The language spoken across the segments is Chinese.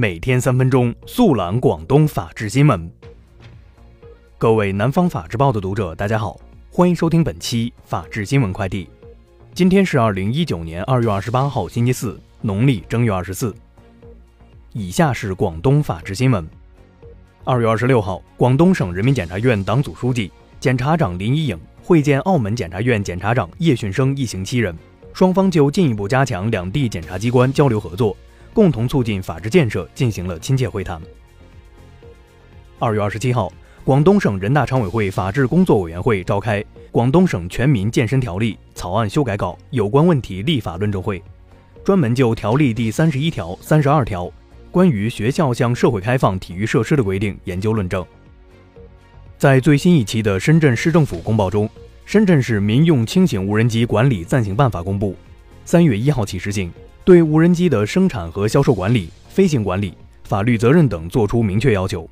每天三分钟速览广东法治新闻。各位南方法制报的读者，大家好，欢迎收听本期法治新闻快递。今天是二零一九年二月二十八号，星期四，农历正月二十四。以下是广东法治新闻。二月二十六号，广东省人民检察院党组书记、检察长林一颖会见澳门检察院检察长叶训生一行七人，双方就进一步加强两地检察机关交流合作。共同促进法治建设进行了亲切会谈。二月二十七号，广东省人大常委会法制工作委员会召开《广东省全民健身条例》草案修改稿有关问题立法论证会，专门就条例第三十一条、三十二条关于学校向社会开放体育设施的规定研究论证。在最新一期的深圳市政府公报中，《深圳市民用轻型无人机管理暂行办法》公布，三月一号起实行。对无人机的生产和销售管理、飞行管理、法律责任等作出明确要求。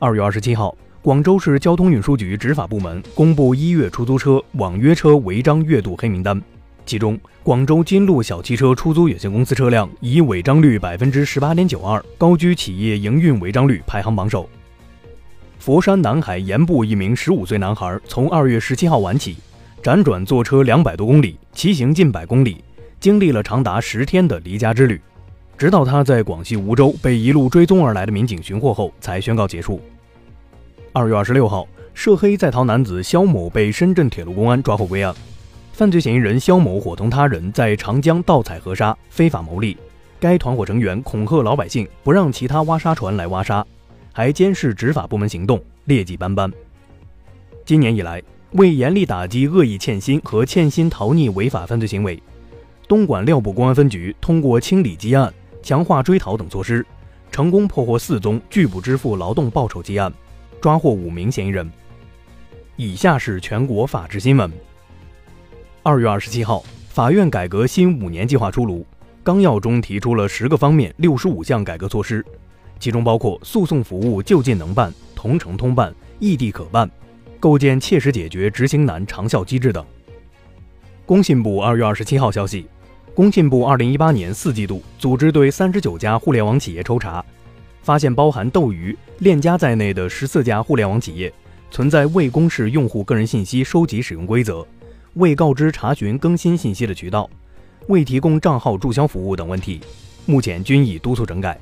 二月二十七号，广州市交通运输局执法部门公布一月出租车网约车违章月度黑名单，其中广州金路小汽车出租有限公司车辆以违章率百分之十八点九二高居企业营运违章率排行榜首。佛山南海盐步一名十五岁男孩从二月十七号晚起，辗转坐车两百多公里，骑行近百公里。经历了长达十天的离家之旅，直到他在广西梧州被一路追踪而来的民警寻获后，才宣告结束。二月二十六号，涉黑在逃男子肖某被深圳铁路公安抓获归案。犯罪嫌疑人肖某伙同他人在长江盗采河沙，非法牟利。该团伙成员恐吓老百姓，不让其他挖沙船来挖沙，还监视执法部门行动，劣迹斑斑。今年以来，为严厉打击恶意欠薪和欠薪逃匿违法犯罪行为。东莞料埠公安分局通过清理积案、强化追逃等措施，成功破获四宗拒不支付劳动报酬积案，抓获五名嫌疑人。以下是全国法制新闻。二月二十七号，法院改革新五年计划出炉，纲要中提出了十个方面六十五项改革措施，其中包括诉讼服务就近能办、同城通办、异地可办，构建切实解决执行难长效机制等。工信部二月二十七号消息，工信部二零一八年四季度组织对三十九家互联网企业抽查，发现包含斗鱼、链家在内的十四家互联网企业存在未公示用户个人信息收集使用规则、未告知查询更新信息的渠道、未提供账号注销服务等问题，目前均已督促整改。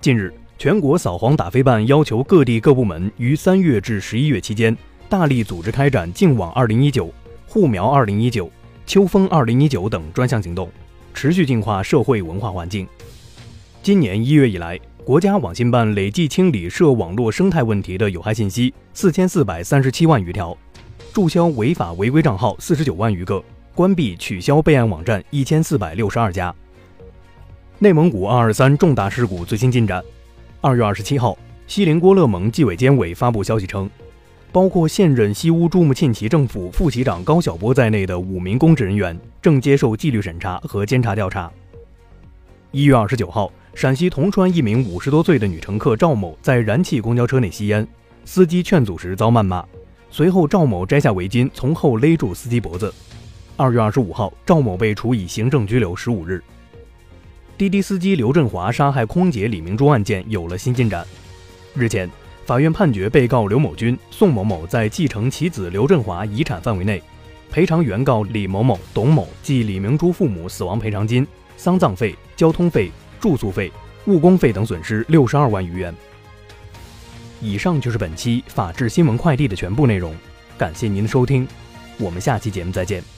近日，全国扫黄打非办要求各地各部门于三月至十一月期间，大力组织开展“净网二零一九”。护苗二零一九、秋风二零一九等专项行动，持续净化社会文化环境。今年一月以来，国家网信办累计清理涉网络生态问题的有害信息四千四百三十七万余条，注销违法违规账号四十九万余个，关闭取消备案网站一千四百六十二家。内蒙古二二三重大事故最新进展：二月二十七号，锡林郭勒盟纪委监委发布消息称。包括现任西乌珠穆沁旗政府副旗长高晓波在内的五名公职人员正接受纪律审查和监察调查。一月二十九号，陕西铜川一名五十多岁的女乘客赵某在燃气公交车内吸烟，司机劝阻时遭谩骂，随后赵某摘下围巾从后勒住司机脖子。二月二十五号，赵某被处以行政拘留十五日。滴滴司机刘振华杀害空姐李明珠案件有了新进展，日前。法院判决被告刘某军、宋某某在继承其子刘振华遗产范围内，赔偿原告李某某、董某及李明珠父母死亡赔偿金、丧葬费、交通费、住宿费、误工费等损失六十二万余元。以上就是本期法治新闻快递的全部内容，感谢您的收听，我们下期节目再见。